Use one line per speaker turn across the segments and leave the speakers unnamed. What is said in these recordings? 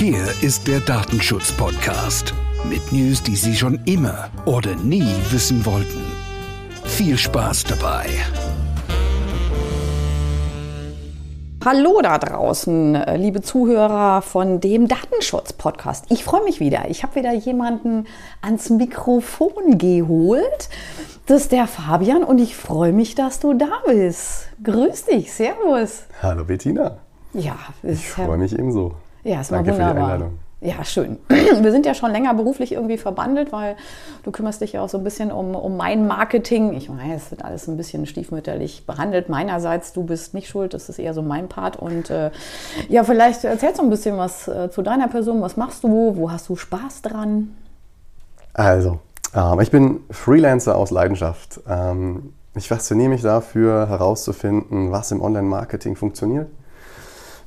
Hier ist der Datenschutz-Podcast mit News, die Sie schon immer oder nie wissen wollten. Viel Spaß dabei.
Hallo da draußen, äh, liebe Zuhörer von dem Datenschutz-Podcast. Ich freue mich wieder. Ich habe wieder jemanden ans Mikrofon geholt. Das ist der Fabian und ich freue mich, dass du da bist. Grüß dich, Servus.
Hallo Bettina.
Ja,
ich freue mich ebenso.
Ja, es war
Danke
wunderbar.
für die Einladung.
Ja, schön. Wir sind ja schon länger beruflich irgendwie verbandelt, weil du kümmerst dich ja auch so ein bisschen um, um mein Marketing. Ich weiß, es wird alles ein bisschen stiefmütterlich behandelt. Meinerseits, du bist nicht schuld, das ist eher so mein Part. Und äh, ja, vielleicht erzählst du ein bisschen was äh, zu deiner Person. Was machst du? Wo hast du Spaß dran?
Also, ähm, ich bin Freelancer aus Leidenschaft. Ähm, ich fasziniere mich dafür, herauszufinden, was im Online-Marketing funktioniert.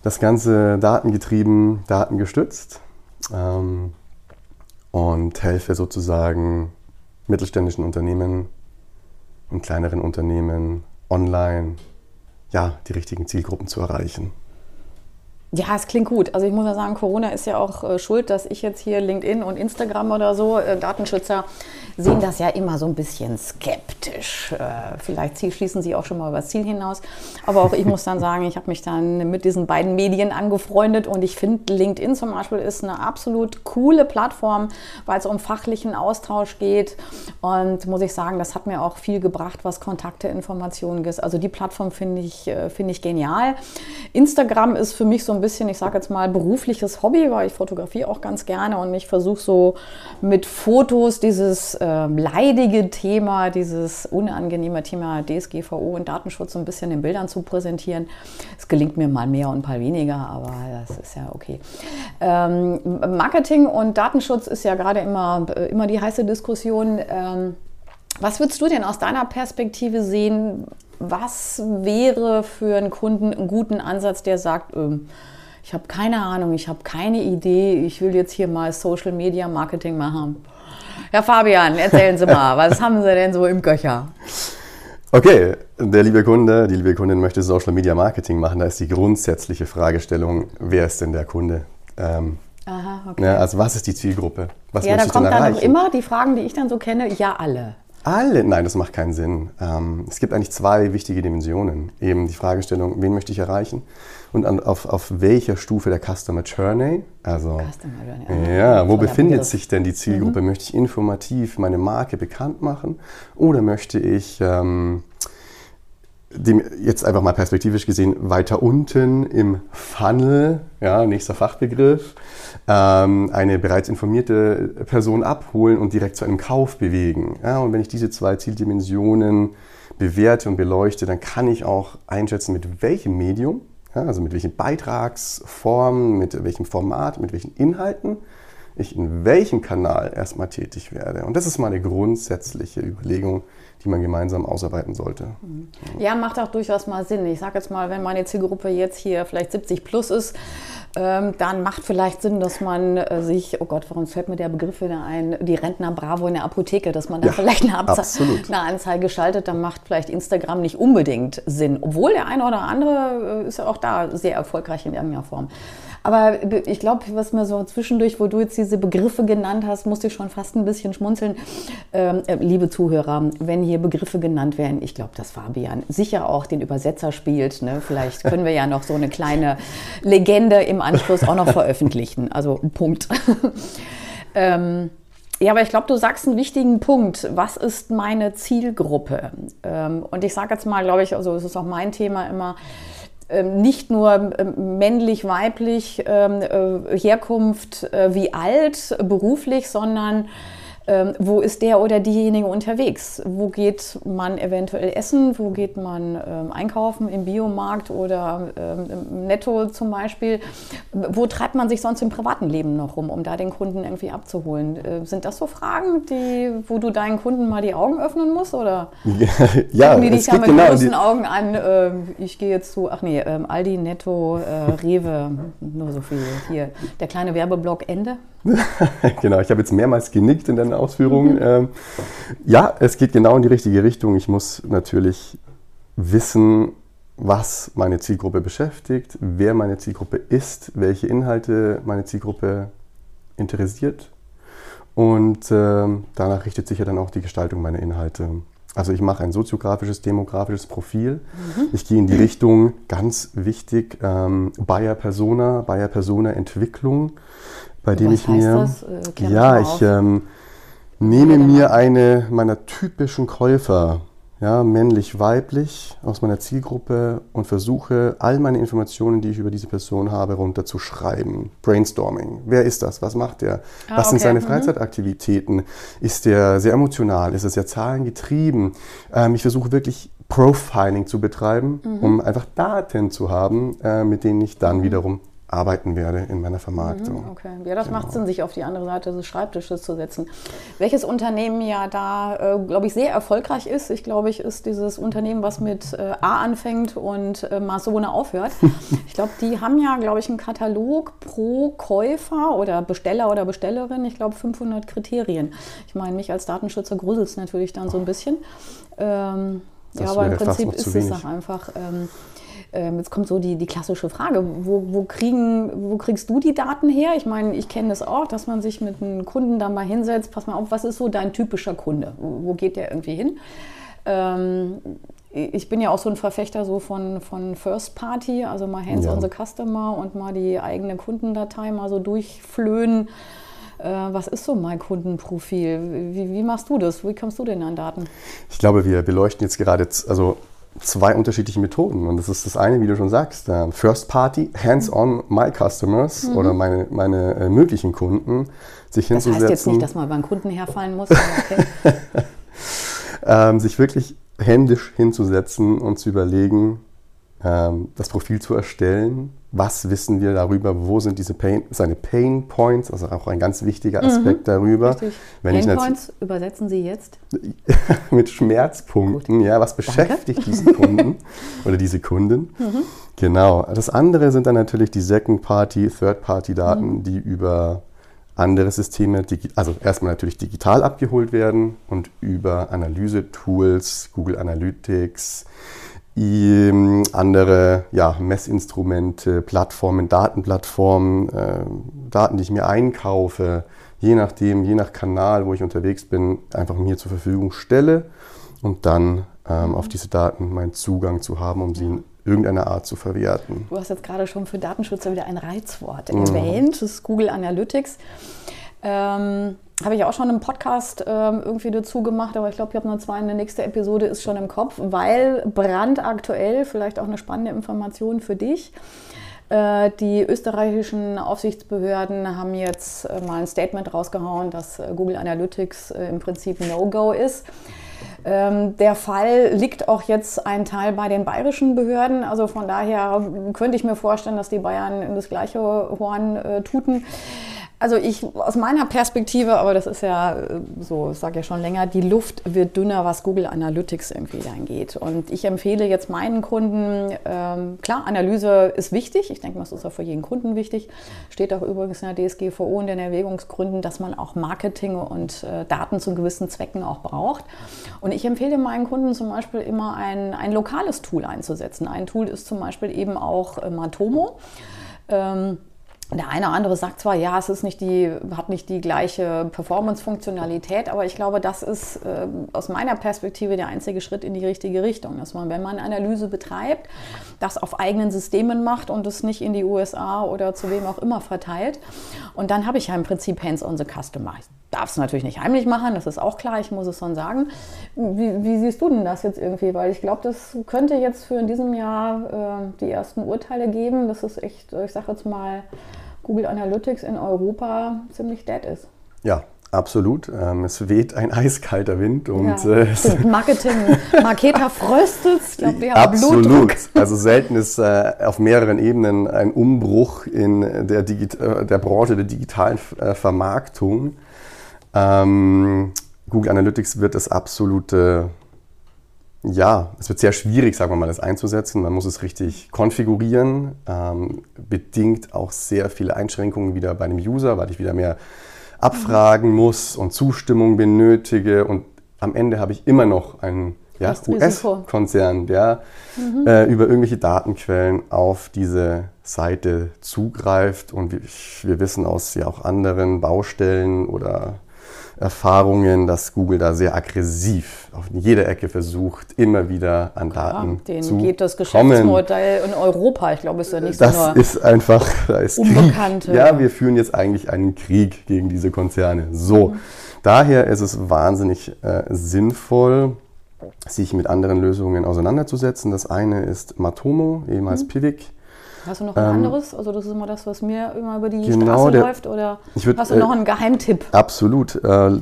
Das Ganze datengetrieben, datengestützt ähm, und helfe sozusagen mittelständischen Unternehmen und kleineren Unternehmen online ja, die richtigen Zielgruppen zu erreichen.
Ja, es klingt gut. Also ich muss ja sagen, Corona ist ja auch äh, schuld, dass ich jetzt hier LinkedIn und Instagram oder so, äh, Datenschützer sehen das ja immer so ein bisschen skeptisch. Äh, vielleicht schließen sie auch schon mal über das Ziel hinaus. Aber auch ich muss dann sagen, ich habe mich dann mit diesen beiden Medien angefreundet und ich finde, LinkedIn zum Beispiel ist eine absolut coole Plattform, weil es um fachlichen Austausch geht. Und muss ich sagen, das hat mir auch viel gebracht, was Kontakte, Informationen ist. Also die Plattform finde ich, äh, finde ich genial. Instagram ist für mich so ein bisschen, ich sage jetzt mal, berufliches Hobby, weil ich fotografiere auch ganz gerne und ich versuche so mit Fotos dieses äh, leidige Thema, dieses unangenehme Thema DSGVO und Datenschutz so ein bisschen in Bildern zu präsentieren. Es gelingt mir mal mehr und mal weniger, aber das ist ja okay. Ähm, Marketing und Datenschutz ist ja gerade immer, immer die heiße Diskussion. Ähm, was würdest du denn aus deiner Perspektive sehen? Was wäre für einen Kunden einen guten Ansatz, der sagt, ähm, ich habe keine Ahnung, ich habe keine Idee, ich will jetzt hier mal Social Media Marketing machen. Herr Fabian, erzählen Sie mal, was haben Sie denn so im Köcher?
Okay, der liebe Kunde, die liebe Kundin möchte Social Media Marketing machen. Da ist die grundsätzliche Fragestellung, wer ist denn der Kunde? Ähm,
Aha, okay.
ja, also was ist die Zielgruppe? Was
ja, da kommt dann noch immer die Fragen, die ich dann so kenne, ja alle.
Alle? Nein, das macht keinen Sinn. Ähm, es gibt eigentlich zwei wichtige Dimensionen. Eben die Fragestellung, wen möchte ich erreichen und auf, auf welcher Stufe der Customer Journey, also
Customer Journey,
ja, wo befindet sich denn die Zielgruppe? Möchte ich informativ meine Marke bekannt machen oder möchte ich ähm, dem, jetzt einfach mal perspektivisch gesehen weiter unten im Funnel, ja, nächster Fachbegriff, ähm, eine bereits informierte Person abholen und direkt zu einem Kauf bewegen. Ja, und wenn ich diese zwei Zieldimensionen bewerte und beleuchte, dann kann ich auch einschätzen, mit welchem Medium, ja, also mit welchen Beitragsformen, mit welchem Format, mit welchen Inhalten ich in welchem Kanal erstmal tätig werde. Und das ist mal eine grundsätzliche Überlegung, die man gemeinsam ausarbeiten sollte.
Ja, macht auch durchaus mal Sinn. Ich sage jetzt mal, wenn meine Zielgruppe jetzt hier vielleicht 70 plus ist, ähm, dann macht vielleicht Sinn, dass man äh, sich, oh Gott, warum fällt mir der Begriff wieder ein, die Rentner Bravo in der Apotheke, dass man da
Ja,
vielleicht eine, Abze eine Anzeige schaltet, dann macht vielleicht Instagram nicht unbedingt Sinn. Obwohl der eine oder andere äh, ist ja auch da sehr erfolgreich in irgendeiner Form. Aber ich glaube, was mir so zwischendurch, wo du jetzt diese Begriffe genannt hast, musste ich schon fast ein bisschen schmunzeln. Ähm, äh, liebe Zuhörer, wenn hier Begriffe genannt werden, ich glaube, dass Fabian sicher auch den Übersetzer spielt. Ne? Vielleicht können wir ja noch so eine kleine Legende im Anschluss auch noch veröffentlichen. Also Punkt. ähm, ja, aber ich glaube, du sagst einen wichtigen Punkt. Was ist meine Zielgruppe? Ähm, und ich sage jetzt mal, glaube ich, also es ist auch mein Thema immer, ähm, nicht nur ähm, männlich, weiblich, ähm, äh, Herkunft, äh, wie alt, beruflich, sondern ähm, wo ist der oder diejenige unterwegs? Wo geht man eventuell essen? Wo geht man ähm, einkaufen im Biomarkt oder ähm, im Netto zum Beispiel? Wo treibt man sich sonst im privaten Leben noch rum, um da den Kunden irgendwie abzuholen? Äh, sind das so Fragen, die, wo du deinen Kunden mal die Augen öffnen musst? Oder
ja,
die dich ja mit
genau
großen Augen an? ähm, ich gehe jetzt zu, ach nee, ähm, Aldi, Netto, äh, Rewe, nur so viel. Hier, der kleine Werbeblock Ende.
genau, ich habe jetzt mehrmals genickt in deinen Ausführungen. Ähm, ja, es geht genau in die richtige Richtung. Ich muss natürlich wissen, was meine Zielgruppe beschäftigt, wer meine Zielgruppe ist, welche Inhalte meine Zielgruppe interessiert. Und äh, danach richtet sich ja dann auch die Gestaltung meiner Inhalte. Also ich mache ein soziografisches, demografisches Profil. Mhm. Ich gehe in die Richtung, ganz wichtig, ähm, Buyer Persona, Buyer Persona Entwicklung, bei dem ich mir, äh, ja, ich ähm, nehme mir eine meiner typischen Käufer ja, männlich-weiblich aus meiner Zielgruppe und versuche, all meine Informationen, die ich über diese Person habe, runterzuschreiben. Brainstorming. Wer ist das? Was macht der? Ah, Was okay. sind seine mhm. Freizeitaktivitäten? Ist der sehr emotional? Ist er sehr zahlengetrieben? Ähm, ich versuche wirklich Profiling zu betreiben, mhm. um einfach Daten zu haben, äh, mit denen ich dann mhm. wiederum arbeiten werde in meiner Vermarktung.
Mhm, okay, ja, das genau. macht Sinn, sich auf die andere Seite des Schreibtisches zu setzen. Welches Unternehmen ja da, äh, glaube ich, sehr erfolgreich ist, ich glaube, ich ist dieses Unternehmen, was mit äh, A anfängt und äh, Masone aufhört. ich glaube, die haben ja, glaube ich, einen Katalog pro Käufer oder Besteller oder Bestellerin, ich glaube, 500 Kriterien. Ich meine, mich als Datenschützer gruselt es natürlich dann so ein bisschen. Ähm, ja, aber im Prinzip ist es auch einfach. Ähm, ähm, jetzt kommt so die, die klassische Frage, wo, wo, kriegen, wo kriegst du die Daten her? Ich meine, ich kenne das auch, dass man sich mit einem Kunden da mal hinsetzt, pass mal auf, was ist so dein typischer Kunde? Wo, wo geht der irgendwie hin? Ähm, ich bin ja auch so ein Verfechter so von, von First Party, also mal Hands ja. on the Customer und mal die eigene Kundendatei mal so durchflöhen. Äh, was ist so mein Kundenprofil? Wie, wie, machst du das? Wie kommst du denn an Daten?
Ich glaube, wir beleuchten jetzt gerade, also zwei unterschiedliche Methoden. Und das ist das eine, wie du schon sagst, äh, First Party, Hands-on, my customers mhm. oder meine, meine äh, möglichen Kunden, sich das hinzusetzen. Das heißt
jetzt nicht, dass man beim Kunden herfallen muss. Okay.
ähm, sich wirklich händisch hinzusetzen und zu überlegen, ähm, das Profil zu erstellen. Was wissen wir darüber? Wo sind diese Pain, seine Pain Points? Also auch ein ganz wichtiger mhm. Aspekt mhm, darüber. Richtig.
Wenn Pain Points übersetzen Sie jetzt?
mit Schmerzpunkten. Gut. Ja, was beschäftigt Danke. diesen Kunden oder diese Kunden? Mhm. Genau. Das andere sind dann natürlich die Second-Party, Third-Party-Daten, mhm. die über andere Systeme, also erstmal natürlich digital abgeholt werden und über Analyse-Tools, Google Analytics, andere ja, Messinstrumente, Plattformen, Datenplattformen, äh, Daten, die ich mir einkaufe, je nachdem, je nach Kanal, wo ich unterwegs bin, einfach mir zur Verfügung stelle und dann ähm, auf diese Daten meinen Zugang zu haben, um sie in irgendeiner Art zu verwerten.
Du hast jetzt gerade schon für Datenschützer wieder ein Reizwort mhm. erwähnt, das ist Google Analytics. Ähm, habe ich auch schon einen Podcast ähm, irgendwie dazu gemacht, aber ich glaube, ich habe noch zwei. Eine nächste Episode ist schon im Kopf, weil brandaktuell, vielleicht auch eine spannende Information für dich. Äh, die österreichischen Aufsichtsbehörden haben jetzt äh, mal ein Statement rausgehauen, dass äh, Google Analytics im Prinzip No-Go ist. Ähm, der Fall liegt auch jetzt ein Teil bei den bayerischen Behörden. Also von daher könnte ich mir vorstellen, dass die Bayern in das gleiche Horn tuten. Also ich aus meiner Perspektive, aber das ist ja äh, so, ich sage ja schon länger, die Luft wird dünner, was Google Analytics irgendwie angeht. Und ich empfehle jetzt meinen Kunden, ähm, klar, Analyse ist wichtig. Ich denke, das ist auch für jeden Kunden wichtig. Steht auch übrigens in der DSGVO in den Erwägungsgründen, dass man auch Marketing und äh, Daten zu gewissen Zwecken auch braucht. Und ich empfehle meinen Kunden zum Beispiel immer ein, ein lokales Tool einzusetzen. Ein Tool ist zum Beispiel eben auch äh, Matomo. Ähm, der eine oder andere sagt zwar, ja, es ist nicht die, hat nicht die gleiche Performance-Funktionalität, aber ich glaube, das ist äh, aus meiner Perspektive der einzige Schritt in die richtige Richtung, dass man, wenn man Analyse betreibt, das auf eigenen Systemen macht und es nicht in die USA oder zu wem auch immer verteilt. Und dann habe ich ja im Prinzip Hands on the Customer. Ich darf es natürlich nicht heimlich machen, das ist auch klar, ich muss es schon sagen. Wie, wie siehst du denn das jetzt irgendwie? Weil ich glaube, das könnte jetzt für in diesem Jahr äh, die ersten Urteile geben. Das ist echt, ich sage jetzt mal, Google Analytics in Europa ziemlich dead ist.
Ja, Absolut. Ähm, es weht ein eiskalter Wind und ja,
äh, Marketing, Marketer fröstet. Ich glaube, haben
Absolut.
Blutdruck.
Also selten ist äh, auf mehreren Ebenen ein Umbruch in der, Digi äh, der Branche der digitalen äh, Vermarktung. Ähm, Google Analytics wird das absolute ja, es wird sehr schwierig, sagen wir mal, das einzusetzen. Man muss es richtig konfigurieren, ähm, bedingt auch sehr viele Einschränkungen wieder bei dem User, weil ich wieder mehr abfragen muss und Zustimmung benötige. Und am Ende habe ich immer noch ein ja. US-Konzern, der äh, über irgendwelche Datenquellen auf diese Seite zugreift. Und wir, wir wissen aus ja auch anderen Baustellen oder Erfahrungen, dass Google da sehr aggressiv auf jeder Ecke versucht, immer wieder an Daten
Ja, denen
zu
geht das
kommen.
Geschäftsmodell in Europa, ich glaube, ist ja nicht so
Das
nur
ist einfach, da ist
Unbekannte.
Krieg. Ja, wir führen jetzt eigentlich einen Krieg gegen diese Konzerne. So,
Mhm.
daher ist es wahnsinnig äh, sinnvoll, sich mit anderen Lösungen auseinanderzusetzen. Das eine ist Matomo,
Mhm.
ehemals Pivik.
Hast du noch ein anderes? Also das ist immer das, was mir immer über die
Ähm, Genau,
Straße
der-
läuft. Oder
Ich würd,
hast du
äh,
noch einen Geheimtipp?
Absolut. Äh,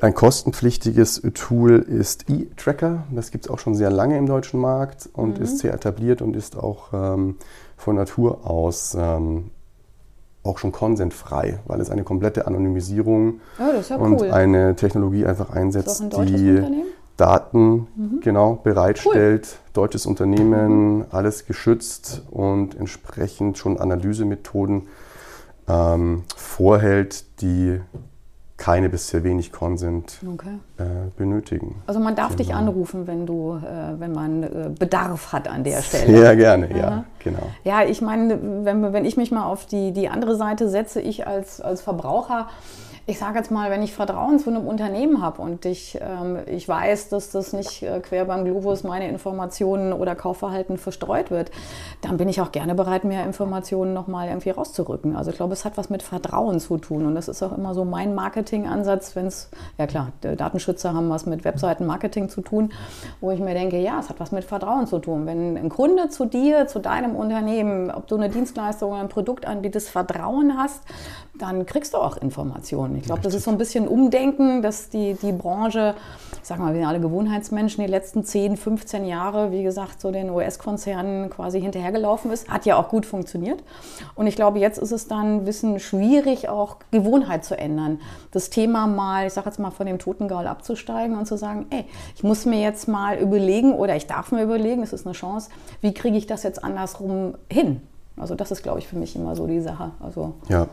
ein kostenpflichtiges Tool ist eTracker. Das gibt es auch schon sehr lange im deutschen Markt und
Mhm.
ist sehr etabliert und ist auch ähm, von Natur aus ähm, auch schon konsentfrei, weil es eine komplette Anonymisierung
ist ja
und
cool.
eine Technologie einfach einsetzt, die
Unternehmen? Mhm.
Daten genau bereitstellt, deutsches Unternehmen,
Mhm.
alles geschützt und entsprechend schon Analysemethoden ähm, vorhält, die keine bis sehr wenig Consent
Okay.
äh, benötigen.
Also man darf dich
Genau.
anrufen, wenn du, äh, wenn man äh, Bedarf hat an der Stelle.
Sehr gerne, ja,
Aha.
genau.
Ja, ich meine, wenn, wenn ich mich mal auf die, die andere Seite setze, ich als, als Verbraucher, ich sage jetzt mal, wenn ich Vertrauen zu einem Unternehmen habe und ich, ähm, ich weiß, dass das nicht äh, quer beim Globus meine Informationen oder Kaufverhalten verstreut wird, dann bin ich auch gerne bereit, mehr Informationen nochmal irgendwie rauszurücken. Also ich glaube, es hat was mit Vertrauen zu tun und das ist auch immer so mein Marketingansatz, wenn es, ja klar, Datenschützer haben was mit Webseitenmarketing zu tun, wo ich mir denke, ja, es hat was mit Vertrauen zu tun. Wenn ein Kunde zu dir, zu deinem Unternehmen, ob du eine Dienstleistung oder ein Produkt anbietest, Vertrauen hast, dann kriegst du auch Informationen. Ich glaube, das ist so ein bisschen Umdenken, dass die, die Branche, ich sag mal, wir sind alle Gewohnheitsmenschen, die letzten 10, 15 Jahre, wie gesagt, so den US-Konzernen quasi hinterhergelaufen ist. Hat ja auch gut funktioniert. Und ich glaube, jetzt ist es dann ein bisschen schwierig, auch Gewohnheit zu ändern. Das Thema mal, ich sag jetzt mal, von dem Totengaul abzusteigen und zu sagen, ey, ich muss mir jetzt mal überlegen oder ich darf mir überlegen, es ist eine Chance, wie kriege ich das jetzt andersrum hin? Also das ist, glaube ich, für mich immer so die Sache. Also
Ja.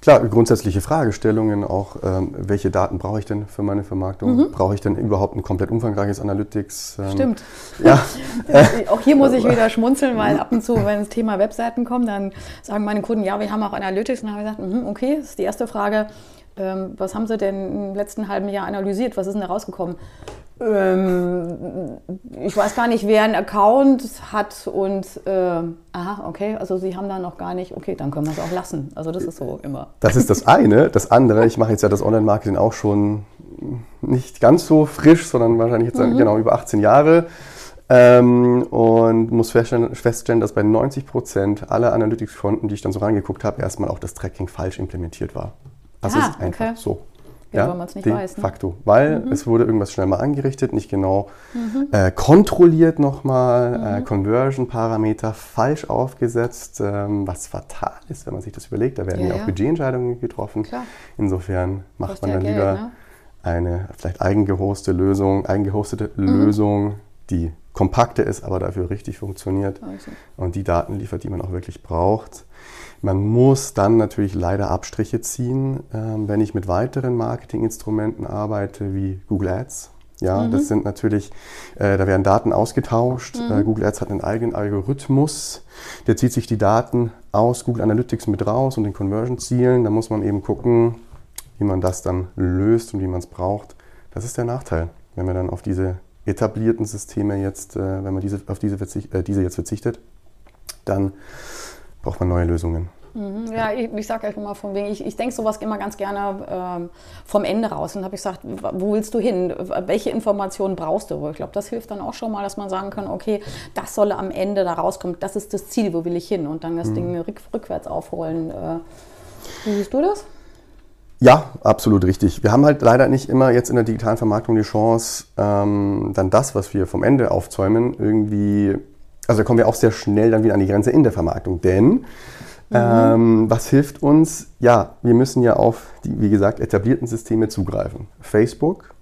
Klar, grundsätzliche Fragestellungen auch, ähm, welche Daten brauche ich denn für meine Vermarktung? Brauche ich denn überhaupt ein komplett umfangreiches Analytics? Ähm,
Stimmt.
Ja,
Auch hier muss ich wieder schmunzeln, weil ab und zu, wenn das Thema Webseiten kommt, dann sagen meine Kunden, ja, wir haben auch Analytics. Und dann habe ich gesagt, mhm, okay, das ist die erste Frage. Ähm, was haben Sie denn im letzten halben Jahr analysiert? Was ist denn da rausgekommen? Ähm, ich weiß gar nicht, wer einen Account hat und, äh, aha, okay, also Sie haben da noch gar nicht, okay, dann können wir es auch lassen. Also das ist so immer.
Das ist das eine. Das andere, ich mache jetzt ja das Online-Marketing auch schon nicht ganz so frisch, sondern wahrscheinlich jetzt genau über 18 Jahre. Ähm, und muss feststellen, feststellen, dass bei 90 Prozent aller Analytics-Konten, die ich dann so reingeguckt habe, erstmal auch das Tracking falsch implementiert war. Das
Ah,
ist einfach
okay.
so.
Ja, weil man's nicht
de
weiß, ne?
facto. Weil es wurde irgendwas schnell mal angerichtet, nicht genau äh, kontrolliert nochmal, äh, Conversion-Parameter falsch aufgesetzt, ähm, was fatal ist, wenn man sich das überlegt. Da werden
Ja,
ja, auch Budgetentscheidungen getroffen.
Klar.
Insofern macht
Kostet
man dann
Geld,
lieber
ne?
eine vielleicht eigengehostete Lösung, eigengehostete
Mhm.
Lösung, die kompakter ist, aber dafür richtig funktioniert
Also.
und die Daten liefert, die man auch wirklich braucht. Man muss dann natürlich leider Abstriche ziehen, ähm, wenn ich mit weiteren Marketinginstrumenten arbeite, wie Google Ads. Ja, das sind natürlich, äh, da werden Daten ausgetauscht. Äh, Google Ads hat einen eigenen Algorithmus, der zieht sich die Daten aus Google Analytics mit raus und den Conversion-Zielen. Da muss man eben gucken, wie man das dann löst und wie man es braucht. Das ist der Nachteil, wenn man dann auf diese etablierten Systeme jetzt, äh, wenn man diese, auf diese, äh, diese jetzt verzichtet, dann braucht man neue Lösungen.
Mhm, Ja, ich, ich sage euch immer von wegen, ich, ich denke sowas immer ganz gerne ähm, vom Ende raus. Und habe ich gesagt, wo willst du hin? Welche Informationen brauchst du? Ich glaube, das hilft dann auch schon mal, dass man sagen kann, okay, das soll am Ende da rauskommen. Das ist das Ziel, wo will ich hin? Und dann das Ding rück, rückwärts aufrollen. Äh, wie siehst du das?
Ja, absolut richtig. Wir haben halt leider nicht immer jetzt in der digitalen Vermarktung die Chance, ähm, dann das, was wir vom Ende aufzäumen, irgendwie, also da kommen wir auch sehr schnell dann wieder an die Grenze in der Vermarktung. Denn ähm, was hilft uns? Ja, wir müssen ja auf die, wie gesagt, etablierten Systeme zugreifen. Facebook,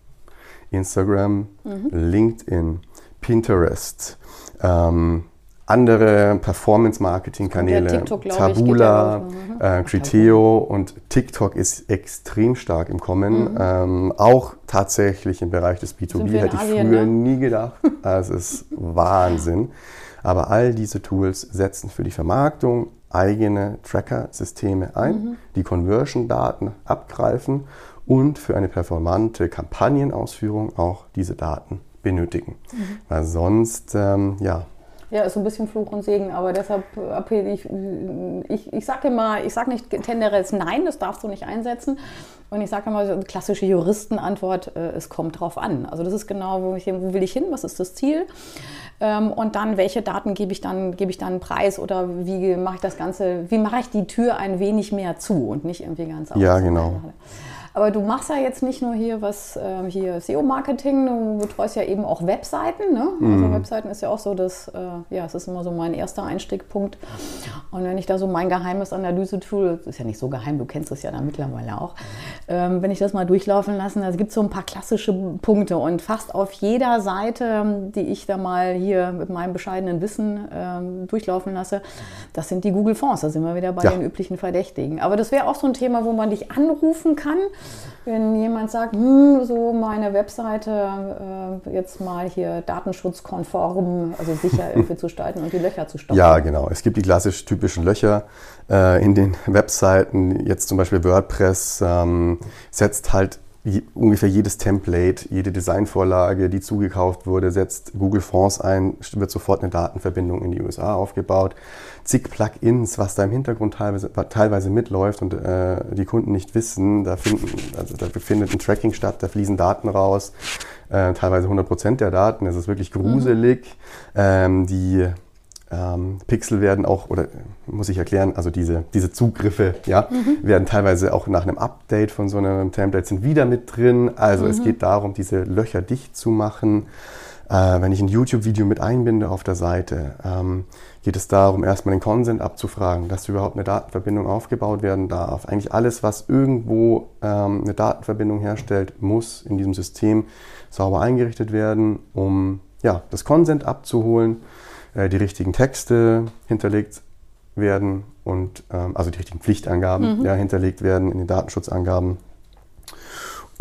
Instagram, LinkedIn, Pinterest, ähm, andere Performance-Marketing-Kanäle, Tabula,
los.
äh, Criteo und TikTok ist extrem stark im Kommen. Ähm, auch tatsächlich im Bereich des
Mhm. Sind
B2B
wir in
hätte ich
Asien,
früher
ne?
nie gedacht. Also es ist Wahnsinn. Aber all diese Tools setzen für die Vermarktung eigene Tracker-Systeme ein,
Mhm.
die Conversion-Daten abgreifen und für eine performante Kampagnenausführung auch diese Daten benötigen.
Mhm.
Weil sonst, ähm, ja,
Ja, ist so ein bisschen Fluch und Segen, aber deshalb appelliere ich, ich, ich sage immer, ich sage nicht tenderes Nein, das darfst du nicht einsetzen. Und ich sage immer, so eine klassische Juristenantwort, äh, es kommt drauf an. Also das ist genau, wo, ich, wo will ich hin, was ist das Ziel? Ähm, und dann, welche Daten gebe ich dann, gebe ich dann preis oder wie mache ich das Ganze, wie mache ich die Tür ein wenig mehr zu und nicht irgendwie ganz auf.
Ja, genau.
Aber du machst ja jetzt nicht nur hier was, ähm, hier SEO-Marketing, du betreust ja eben auch Webseiten. Ne? Also Webseiten ist ja auch so, dass, äh, ja, es ist immer so mein erster Einstiegpunkt. Und wenn ich da so mein geheimes Analyse-Tool, das ist ja nicht so geheim, du kennst es ja dann mittlerweile auch, ähm, wenn ich das mal durchlaufen lasse, da gibt es so ein paar klassische Punkte und fast auf jeder Seite, ähm, die ich da mal hier mit meinem bescheidenen Wissen ähm, durchlaufen lasse, das sind die Google Fonds, da sind wir wieder bei
Ja.
den üblichen Verdächtigen. Aber das wäre auch so ein Thema, wo man dich anrufen kann, wenn jemand sagt, hm, so meine Webseite äh, jetzt mal hier datenschutzkonform, also sicher irgendwie zu gestalten und die Löcher zu stoppen.
Ja, genau. Es gibt die klassisch typischen Löcher äh, in den Webseiten. Jetzt zum Beispiel WordPress ähm, setzt halt je, ungefähr jedes Template, jede Designvorlage, die zugekauft wurde, setzt Google Fonts ein, wird sofort eine Datenverbindung in die USA aufgebaut. Zig Plugins, was da im Hintergrund teilweise, teilweise mitläuft und äh, die Kunden nicht wissen. Da, finden, also da findet ein Tracking statt, da fließen Daten raus, äh, teilweise 100% der Daten. Es ist wirklich gruselig. Ähm, die ähm, Pixel werden auch, oder muss ich erklären, also diese, diese Zugriffe ja, werden teilweise auch nach einem Update von so einem Template sind wieder mit drin. Also es geht darum, diese Löcher dicht zu machen. Äh, wenn ich ein YouTube-Video mit einbinde auf der Seite, ähm, geht es darum, erstmal den Consent abzufragen, dass überhaupt eine Datenverbindung aufgebaut werden darf. Eigentlich alles, was irgendwo ähm, eine Datenverbindung herstellt, muss in diesem System sauber eingerichtet werden, um ja, das Consent abzuholen äh, die richtigen Texte hinterlegt werden und ähm, also die richtigen Pflichtangaben ja, hinterlegt werden in den Datenschutzangaben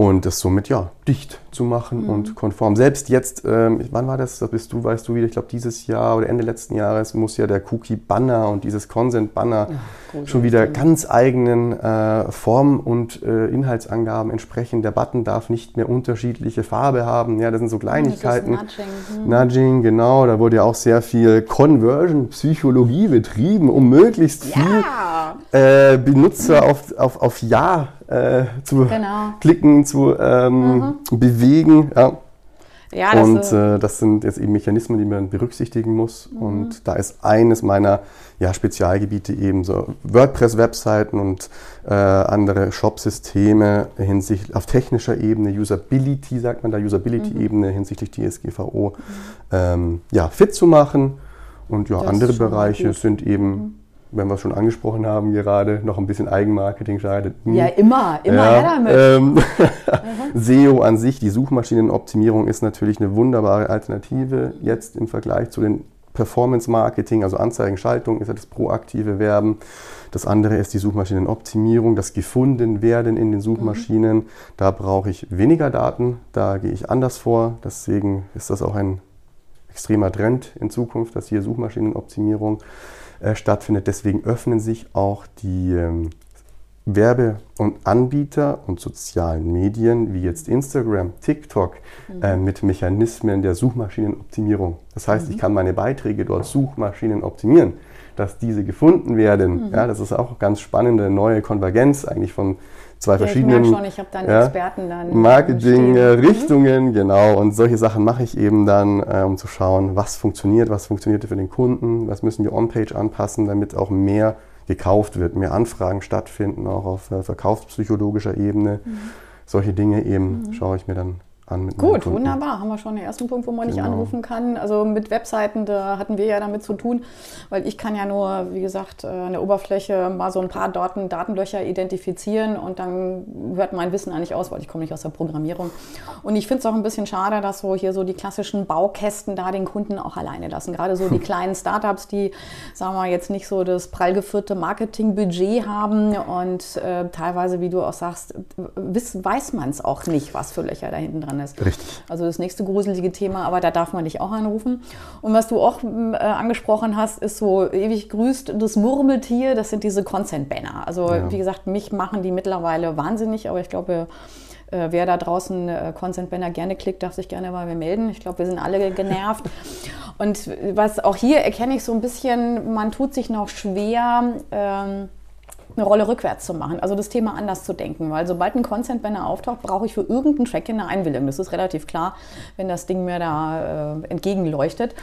und das somit ja dicht zu machen und konform. Selbst jetzt, ähm, wann war das? Das bist du, weißt du wieder, ich glaube dieses Jahr oder Ende letzten Jahres muss ja der Cookie-Banner und dieses Consent-Banner schon wieder ganz eigenen äh, Form- und äh, Inhaltsangaben entsprechen. Der Button darf nicht mehr unterschiedliche Farbe haben. Ja, das sind so Kleinigkeiten.
Nudging, hm.
Nudging, genau, da wurde ja auch sehr viel Conversion-Psychologie betrieben, um möglichst viel äh, Benutzer auf, auf, auf Ja äh, zu
Genau.
klicken, zu ähm, bewegen. Ja.
Ja, das
Und äh, das sind jetzt eben Mechanismen, die man berücksichtigen muss.
Mhm.
Und da ist eines meiner ja, Spezialgebiete eben so WordPress-Webseiten und äh, andere Shop-Systeme hinsichtlich auf technischer Ebene, Usability, sagt man da, Usability-Ebene
Mhm.
hinsichtlich DSGVO, ähm, ja, fit zu machen. Und ja,
Das
andere Bereiche.
Mhm.
sind eben, wenn wir es schon angesprochen haben gerade, noch ein bisschen Eigenmarketing scheidet. Hm.
ja, immer, immer her damit.
Ähm, SEO an sich, die Suchmaschinenoptimierung ist natürlich eine wunderbare Alternative jetzt im Vergleich zu den Performance-Marketing, also Anzeigenschaltung ist ja das proaktive Werben. Das andere ist die Suchmaschinenoptimierung, das Gefundenwerden in den Suchmaschinen. Da brauche ich weniger Daten, da gehe ich anders vor. Deswegen ist das auch ein extremer Trend in Zukunft, dass hier Suchmaschinenoptimierung äh, stattfindet. Deswegen öffnen sich auch die ähm, Werbe- und Anbieter und sozialen Medien wie jetzt Instagram, TikTok äh, mit Mechanismen der Suchmaschinenoptimierung. Das heißt, ich kann meine Beiträge dort Suchmaschinen optimieren, dass diese gefunden werden. Ja, das ist auch eine ganz spannende neue Konvergenz eigentlich von zwei
Ja, ich
verschiedenen
merke schon, ich habe dann Experten dann stehen.
Marketing-Richtungen, genau. Und solche Sachen mache ich eben dann, äh, um zu schauen, was funktioniert, was funktioniert für den Kunden, was müssen wir on-page anpassen, damit auch mehr gekauft wird, mehr Anfragen stattfinden, auch auf äh, verkaufspsychologischer Ebene. Solche Dinge eben schaue ich mir dann an.
Gut, wunderbar. Haben wir schon den ersten Punkt, wo man genau. nicht anrufen kann. Also mit Webseiten, da hatten wir ja damit zu tun, weil ich kann ja nur, wie gesagt, äh, an der Oberfläche mal so ein paar Daten, Datenlöcher identifizieren und dann hört mein Wissen eigentlich aus, weil ich komme nicht aus der Programmierung. Und ich finde es auch ein bisschen schade, dass so hier so die klassischen Baukästen da den Kunden auch alleine lassen. Gerade so die kleinen Startups, die, sagen wir jetzt nicht so das prall geführte Marketingbudget haben und äh, teilweise, wie du auch sagst, weiß man es auch nicht, was für Löcher da hinten dran ist.
Richtig.
Also das nächste gruselige Thema, aber da darf man dich auch anrufen. Und was du auch äh, angesprochen hast, ist so ewig grüßt das Murmeltier, das sind diese Consent-Banner. Also ja. wie gesagt, mich machen die mittlerweile wahnsinnig, aber ich glaube, äh, wer da draußen äh, Consent Banner gerne klickt, darf sich gerne bei mir melden. Ich glaube, wir sind alle genervt. Und was auch hier erkenne ich so ein bisschen, man tut sich noch schwer. Ähm, eine Rolle rückwärts zu machen, also das Thema anders zu denken, weil sobald ein Consent Banner auftaucht, brauche ich für irgendeinen Track eine Einwilligung. Das ist relativ klar, wenn das Ding mir da äh, entgegenleuchtet.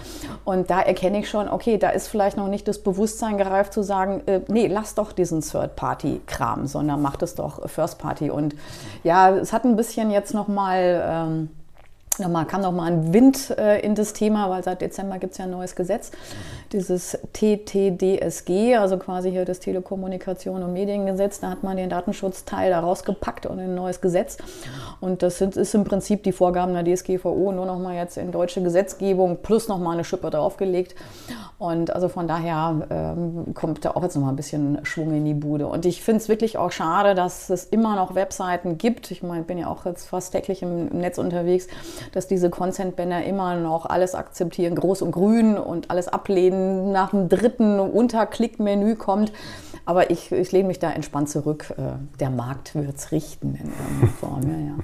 Und da erkenne ich schon, okay, da ist vielleicht noch nicht das Bewusstsein gereift zu sagen, äh, nee, lass doch diesen Third-Party-Kram, sondern mach das doch First-Party. Und ja, es hat ein bisschen jetzt nochmal... Ähm, Nochmal, kam noch mal ein Wind äh, in das Thema, weil seit Dezember gibt es ja ein neues Gesetz, dieses TTDSG, also quasi hier das Telekommunikation- und Mediengesetz. Da hat man den Datenschutzteil da rausgepackt und ein neues Gesetz. Und das sind, ist im Prinzip die Vorgaben der DSGVO nur noch mal jetzt in deutsche Gesetzgebung plus noch mal eine Schippe draufgelegt. Und also von daher ähm, kommt da auch jetzt noch mal ein bisschen Schwung in die Bude. Und ich finde es wirklich auch schade, dass es immer noch Webseiten gibt. Ich meine, ich bin ja auch jetzt fast täglich im, im Netz unterwegs dass diese Consent-Banner immer noch alles akzeptieren, groß und grün und alles ablehnen, nach dem dritten Unterklick-Menü kommt. Aber ich, ich lehne mich da entspannt zurück. Äh, der Markt wird es richten in irgendeiner Form. Ja, ja.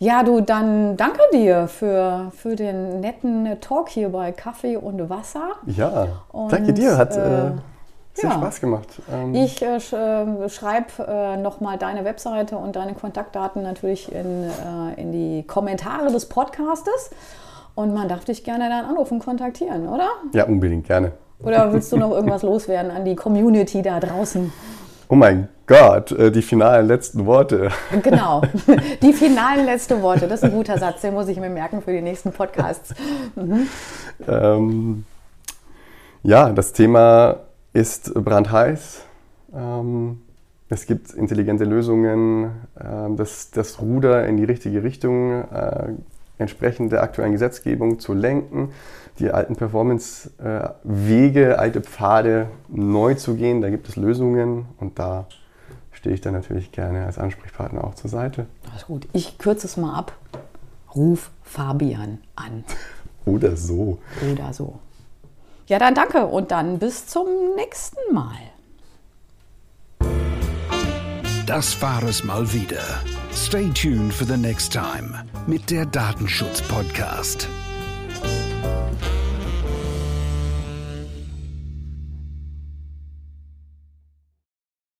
Ja, du, dann danke dir für, für den netten Talk hier bei Kaffee und Wasser.
Ja, und, danke dir. Hat, äh, äh sehr ja. Spaß gemacht.
Ähm ich äh, sch, äh, schreibe äh, nochmal deine Webseite und deine Kontaktdaten natürlich in, äh, in die Kommentare des Podcastes. Und man darf dich gerne dann anrufen, kontaktieren, oder?
Ja, unbedingt, gerne.
Oder willst du noch irgendwas loswerden an die Community da draußen?
Oh mein Gott, äh, die finalen letzten Worte.
Genau, die finalen letzten Worte. Das ist ein guter Satz, den muss ich mir merken für die nächsten Podcasts. Mhm.
Ähm, ja, das Thema ist brandheiß. Ähm, es gibt intelligente Lösungen, äh, das, das Ruder in die richtige Richtung äh, entsprechend der aktuellen Gesetzgebung zu lenken, die alten Performance-Wege, äh, alte Pfade neu zu gehen. Da gibt es Lösungen und da stehe ich dann natürlich gerne als Ansprechpartner auch zur Seite.
Das ist gut. Ich kürze es mal ab. Ruf Fabian an.
Oder so.
Oder so. Ja, dann danke und dann bis zum nächsten Mal.
Das war es mal wieder. Stay tuned for the next time mit der Datenschutz-Podcast.